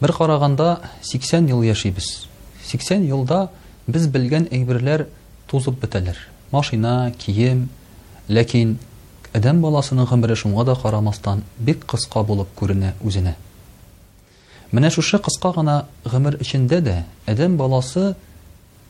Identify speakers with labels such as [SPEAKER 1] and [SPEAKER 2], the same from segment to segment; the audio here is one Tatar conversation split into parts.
[SPEAKER 1] Бер караганда 80 ел яшибез. 80 елда без белгән әйберләр тузып бетәләр. Машина, кием. Ләкин адәм баласының гомере шуңа да карамастан бик кыска булып күренә үзенә. Менә шушы кыска гына гомер эчендә дә адәм баласы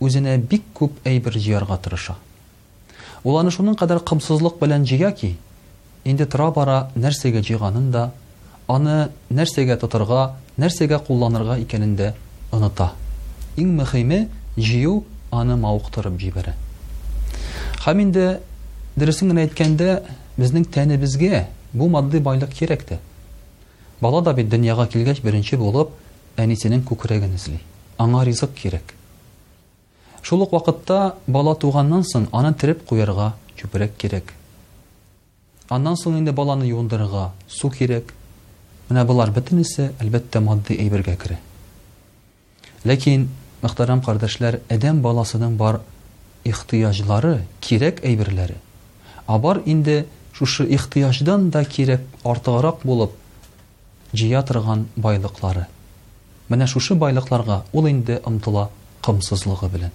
[SPEAKER 1] үзенә бик күп әйбер җыярга тырыша. Ул аны шуның кадәр комсызлык белән җыя ки, инде тора-бара нәрсәгә җыйганын да, аны нәрсәгә тотырга, нәрсәгә кулланырга икәнен дә оныта. Иң мөхиме, җыю аны мавыктырып җибәрә. Һәм инде, дөресен генә әйткәндә, безнең тәнебезгә бу матди байлык кирәк тә. Бала да бит дөньяга килгәч беренче булып әнисенең күкрәген эзли. Аңа ризык кирәк. Шул ук вакытта бала туганнан соң аны тереп куярга чүпрәк кирәк. Аннан соң инде баланы юындырырга су кирәк. Менә болар бөтенесе, әлбәттә, матди әйбергә керә. Ләкин, мөхтәрәм кардәшләр, адәм баласының бар ихтыяҗлары, кирәк әйберләре, а бар инде шушы ихтыяҗдан да кирәк артыграк булып, Җыя торган байлыклары. Менә шушы байлыкларга ул инде омтыла комсызлыгы белән.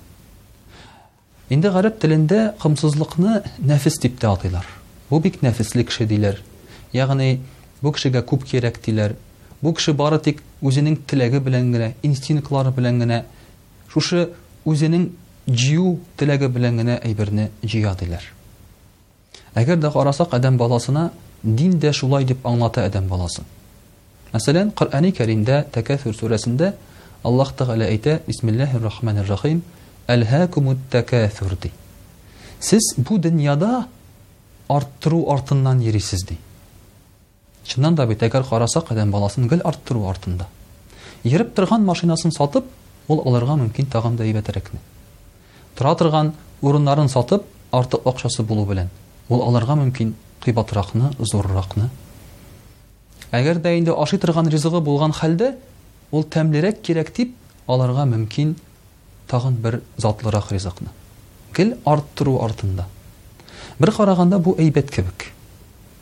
[SPEAKER 1] Инде гарәп телендә комсызлыкны нәфес дип тә атыйлар. Бу бик нәфесле кеше диләр. Ягъни, бу кешегә күп кирәк диләр. Бу кеше бары тик үзенең теләге белән генә, инстинктлары белән генә, шушы үзенең җыю теләге белән генә әйберне җыя диләр. Әгәр дә карасак адәм баласына, дин дә шулай дип аңлата адәм баласы. Мәсәлән, Коръәни Кәримдә Тәкәсүр сүрәсендә Аллаһ Тәгалә әйтә, Бисмиллаһир рахманир рахим, Әлһәкумут тәкәсүр ди. Сез бу дөньяда арттыру артыннан йөрисез ди. Чыннан да бит, әгәр карасак, адәм баласын гел арттыру артында. Йөреп торган машинасын сатып, ул алырга мөмкин тагын да әйбәтерәкне. Тора торган урыннарын сатып, артык акчасы булу белән, ул алырга мөмкин кыйбатракны, зурракны. Әгәр дә инде ашый торган ризыгы булган хәлдә, ул тәмлерәк кирәк дип, алырга мөмкин тагын бер затлырак ризыкны гел арттыру артында. Бер караганда, бу әйбәт кебек.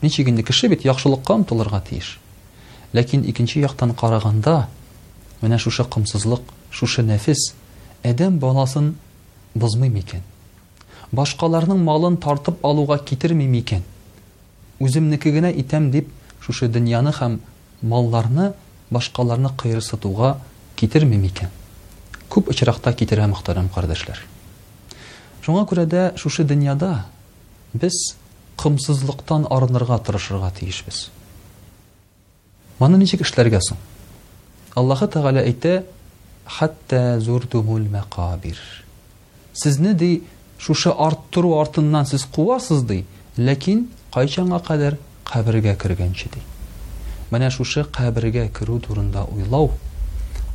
[SPEAKER 1] Ничек инде, кеше бит яхшылыкка омтылырга тиеш. Ләкин икенче яктан караганда, менә шушы комсызлык, шушы нәфес адәм баласын бозмый микән? Башкаларның малын тартып алуга китерми микән? Үземнеке генә итәм дип, шушы дөньяны һәм Малларны башкаларны кыерсытуга китерми микән? Күп очракта китерә, мөхтәрәм кардәшләр. Шуңа күрә дә шушы дөньяда без комсызлыктан арынырга тырышырга тиешбез. Моны ничек эшләргә соң? Аллаһы Тәгалә әйтә, Хәтта зуртумул мәкабир. Сезне, ди, шушы арттыру артыннан сез куасыз, ди, ләкин кайчанга кадәр, кабергә кергәнче, ди. Менә шушы кабергә керү турында уйлау,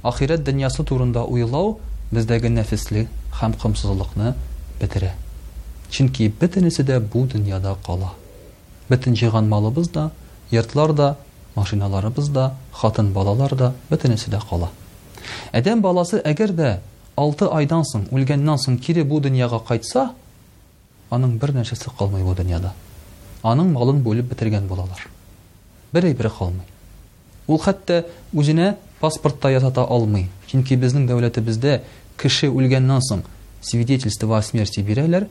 [SPEAKER 1] ахирәт дөньясы турында уйлау бездәге нәфесле һәм комсызлыкны бетерә. Чөнки бөтенесе дә бу дөньяда кала. Бөтен җыйган малыбыз да, йортлар да, машиналарыбыз да, хатын-балалар да, бөтенесе дә кала. Адәм баласы әгәр дә Алты айдан соң, үлгәннән соң кире бу дөньяга кайтса, аның бер нәрсәсе калмый бу дөньяда. Аның малын бүлеп бетергән булалар. Бер әйбере калмый. Ул хәтта үзенә паспорт та ясата алмый, чөнки безнең дәүләтебездә кеше үлгәннән соң свидетельство о смерти бирәләр,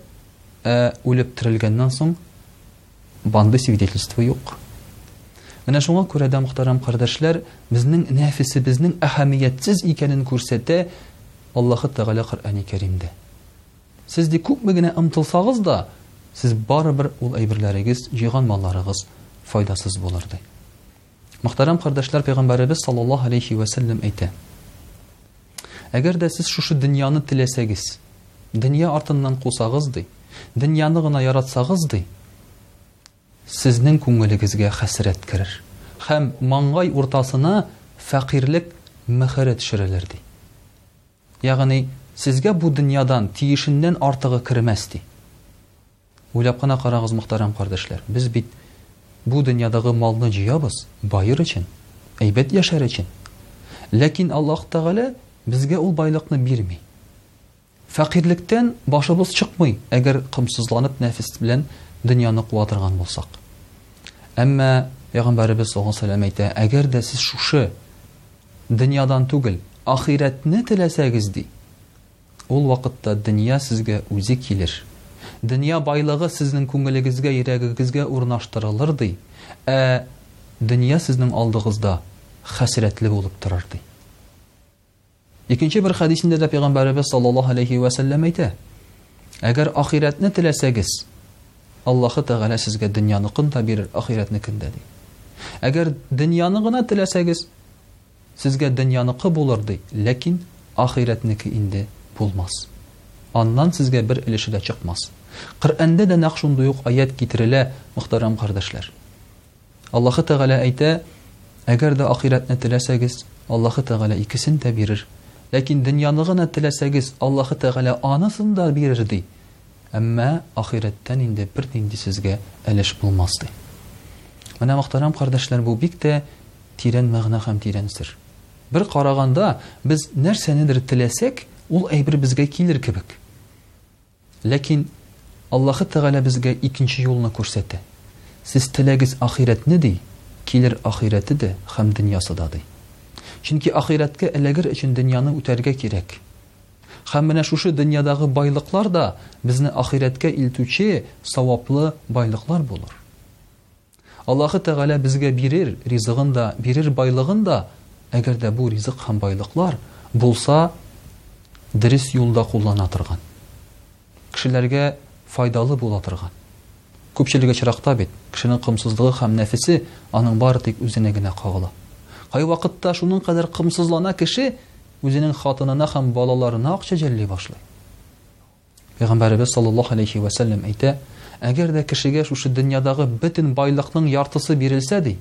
[SPEAKER 1] ә үлеп терелгәннән соң Бандый свидетельство юк. Менә шуңа күрә дә, мөхтәрәм кардәшләр, безнең нәфесебезнең әһәмиятсез икәнен күрсәтә Аллаһы Тәгалә Коръәни Кәримдә. Сез ди күпме генә ымтылсагыз да, сез барыбер ул әйберләрегез, җыйган малларыгыз файдасыз булыр ди. Мөхтәрәм кардәшләр, Пәйгамбәребез саллаллаһу алейхи вә сәлләм әйтә. Әгәр дә сез шушы дөньяны теләсәгез, дөнья артыннан кусагыз ди, дөньяны гына яратсагыз ди, сезнең күңелегезгә хәсрәт керер. Хәм маңгай уртасына фәкыйрлек мөхәре төшерелер ди. Ягъни, сезгә бу дөньядан тиешеннән артыгы кермәс ди. Уйлап кына карагыз, мөхтәрәм кардәшләр, без бит бу дөньядагы малны җыябыз, баер өчен, әйбәт яшәр өчен. Ләкин Аллаһ Тәгалә безгә ул байлыкны бирми. Фәкыйрьлектән башыбыз чыкмый, әгәр комсызланып нәфес белән дөньяны куа торган булсак. Әмма пәйгамбәребез саллаллаһу алейһи ва сәлләм әйтә, әгәр дә сез шушы дөньядан түгел, ахирәтне теләсәгез ди, Ул вакытта дөнья сезгә үзе килер. Дөнья байлыгы сезнең күңелегезгә, йөрәгегезгә урнаштырылыр, ди, ә дөнья сезнең алдыгызда хәсрәтле булып торыр, ди. Икенче бер хәдисендә дә Пәйгамбәребез саллаллаһу алейһи вә сәлләм әйтә, Әгәр ахирәтне теләсәгез, Аллаһы Тәгалә сезгә дөньяныкын да бирер, ахирәтнекен дә, ди. Әгәр дөньяны гына теләсәгез, Сезгә дөньяныкы булыр, ди, ләкин ахирәтнеке инде булмас. Аннан сезгә бер өлеше дә чыкмас. Коръәндә дә нәкъ шундый ук аять китерелә, мөхтәрәм кардәшләр. Аллаһы Тәгалә әйтә, Әгәр дә ахирәтне теләсәгез, Аллаһы Тәгалә икесен дә бирер. Ләкин дөньяны гына теләсәгез, Аллаһы Тәгалә анысын да бирер, ди. Әмма ахирәттән инде бернинди сезгә әлеш булмас, ди. Менә, мөхтәрәм кардәшләр, бу бик тә тирән мәгънә һәм тирән сер. Бер караганда, без нәрсәнедер теләсәк, ул әйбер безгә килер кебек. Ләкин Аллаһы Тәгалә безгә икенче юлны күрсәтә. Сез теләгез ахирәтне, ди, килер ахирәте дә һәм дөньясы да, ди. Чөнки ахирәткә эләгер өчен дөньяны үтәргә кирәк. Һәм менә шушы дөньядагы байлыклар да безне ахирәткә илтүче саваплы байлыклар булыр. Аллаһы Тәгалә безгә бирер ризыгын да, бирер байлыгын да, әгәр дә бу ризык һәм байлыклар булса дөрес юлда куллана торган. Кешеләргә файдалы була торган. Күпчелек очракта бит, кешенең комсызлыгы һәм нәфесе аның бары тик үзенә генә кагыла. Кайвакытта шуның кадәр комсызлана кеше, үзенең хатынына һәм балаларына акча җәлли башлый. Пәйгамбәребез саллаллаһу алейхи вә сәлләм әйтә, әгәр дә кешегә шушы дөньядагы бөтен байлыкның яртысы бирелсә, ди,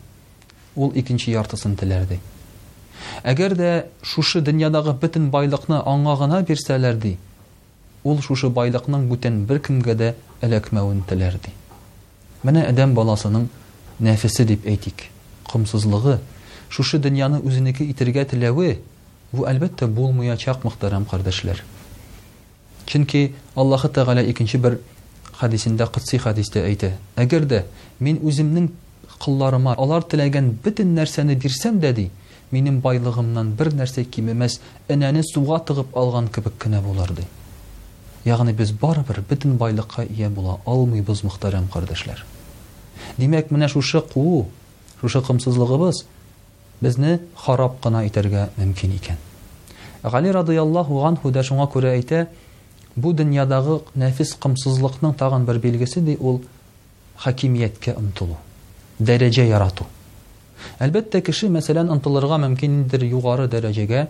[SPEAKER 1] ул икенче яртысын теләр, ди. Әгәр дә шушы дөньядагы бөтен байлыкны аңа гына бирсәләр, ди, Ул шушы байлыкның бүтән беркемгә дә эләкмәвен теләр, ди. Менә адәм баласының нәфесе дип әйтик, комсызлыгы, шушы дөньяны үзенеке итергә теләве, бу, әлбәттә, булмыячак, мөхтәрәм кардәшләр. Чөнки Аллаһы Тәгалә икенче бер хәдисендә, котси хәдистә әйтә, Әгәр дә Мин үземнең колларыма алар теләгән бөтен нәрсәне бирсәм дә, ди, Минем байлыгымнан бер нәрсә кимемәс, энәне суга тыгып алган кебек кенә булыр, ди. Ягъни без барыбер бөтен байлыкка ия була алмыйбыз, мөхтәрәм кардәшләр. Димәк, менә шушы куу, шушы комсызлыгыбыз безне харап кына итәргә мөмкин икән. Гали радыяллаһу ганһу да шуңа күрә әйтә, Бу дөньядагы нәфис комсызлыкның тагын бер билгесе, ди ул, Хакимияткә омтылу. Дәрәҗә ярату. Әлбәттә, кеше, мәсәлән, омтылырга мөмкин ниндидер югары дәрәҗәгә,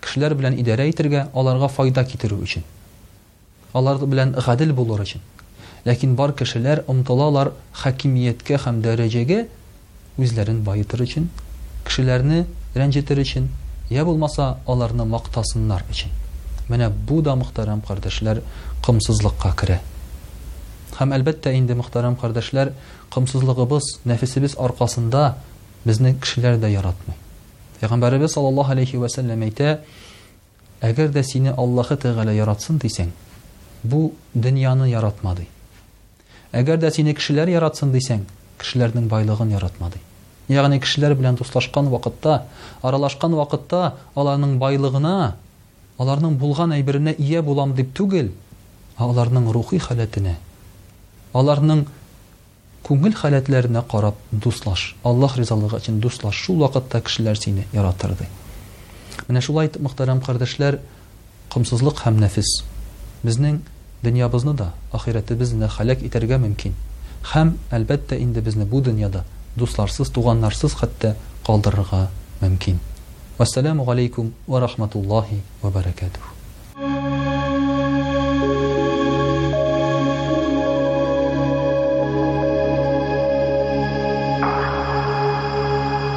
[SPEAKER 1] кешеләр белән идарә итергә, аларга файда китерү өчен. Алар белән гадел булыр өчен. Ләкин бар кешеләр омтылалар хакимияткә һәм дәрәҗәгә, үзләрен баетыр өчен, кешеләрне рәнҗетер өчен, йә булмаса аларны мактасыннар өчен. Менә бу да, мөхтәрәм кардәшләр, комсызлыкка керә. Һәм, әлбәттә инде, мөхтәрәм кардәшләр, комсызлыгыбыз, нәфесебез аркасында безне кешеләр дә яратмый. Пәйгамбәребез саллаллаһу алейһи вә сәлләм әйтә, Әгәр дә сине Аллаһы Тәгалә яратсын дисәң, бу дөньяны яратма, ди. Әгәр дә сине кешеләр яратсын дисәң, кешеләрнең байлыгын яратма, ди. Ягъни кешеләр белән дуслашкан вакытта, аралашкан вакытта аларның байлыгына, аларның булган әйберенә ия булам дип түгел, ә аларның рухи халәтенә, аларның күңел халәтләренә карап дуслаш. Аллаһ ризалыгы өчен дуслаш, шул вакытта кешеләр сине яратыр, ди. Менә шулай итеп, мөхтәрәм кардәшләр, комсызлык һәм нәфес безнең дөньябызны да, ахирәтебезне дә һәлак итәргә мөмкин һәм, әлбәттә инде, безне бу дөньяда дусларсыз, туганнарсыз хәтта калдырырга мөмкин. Вәссәламү галәйкүм вә рахматуллаһи вә бәрәкәтүһү.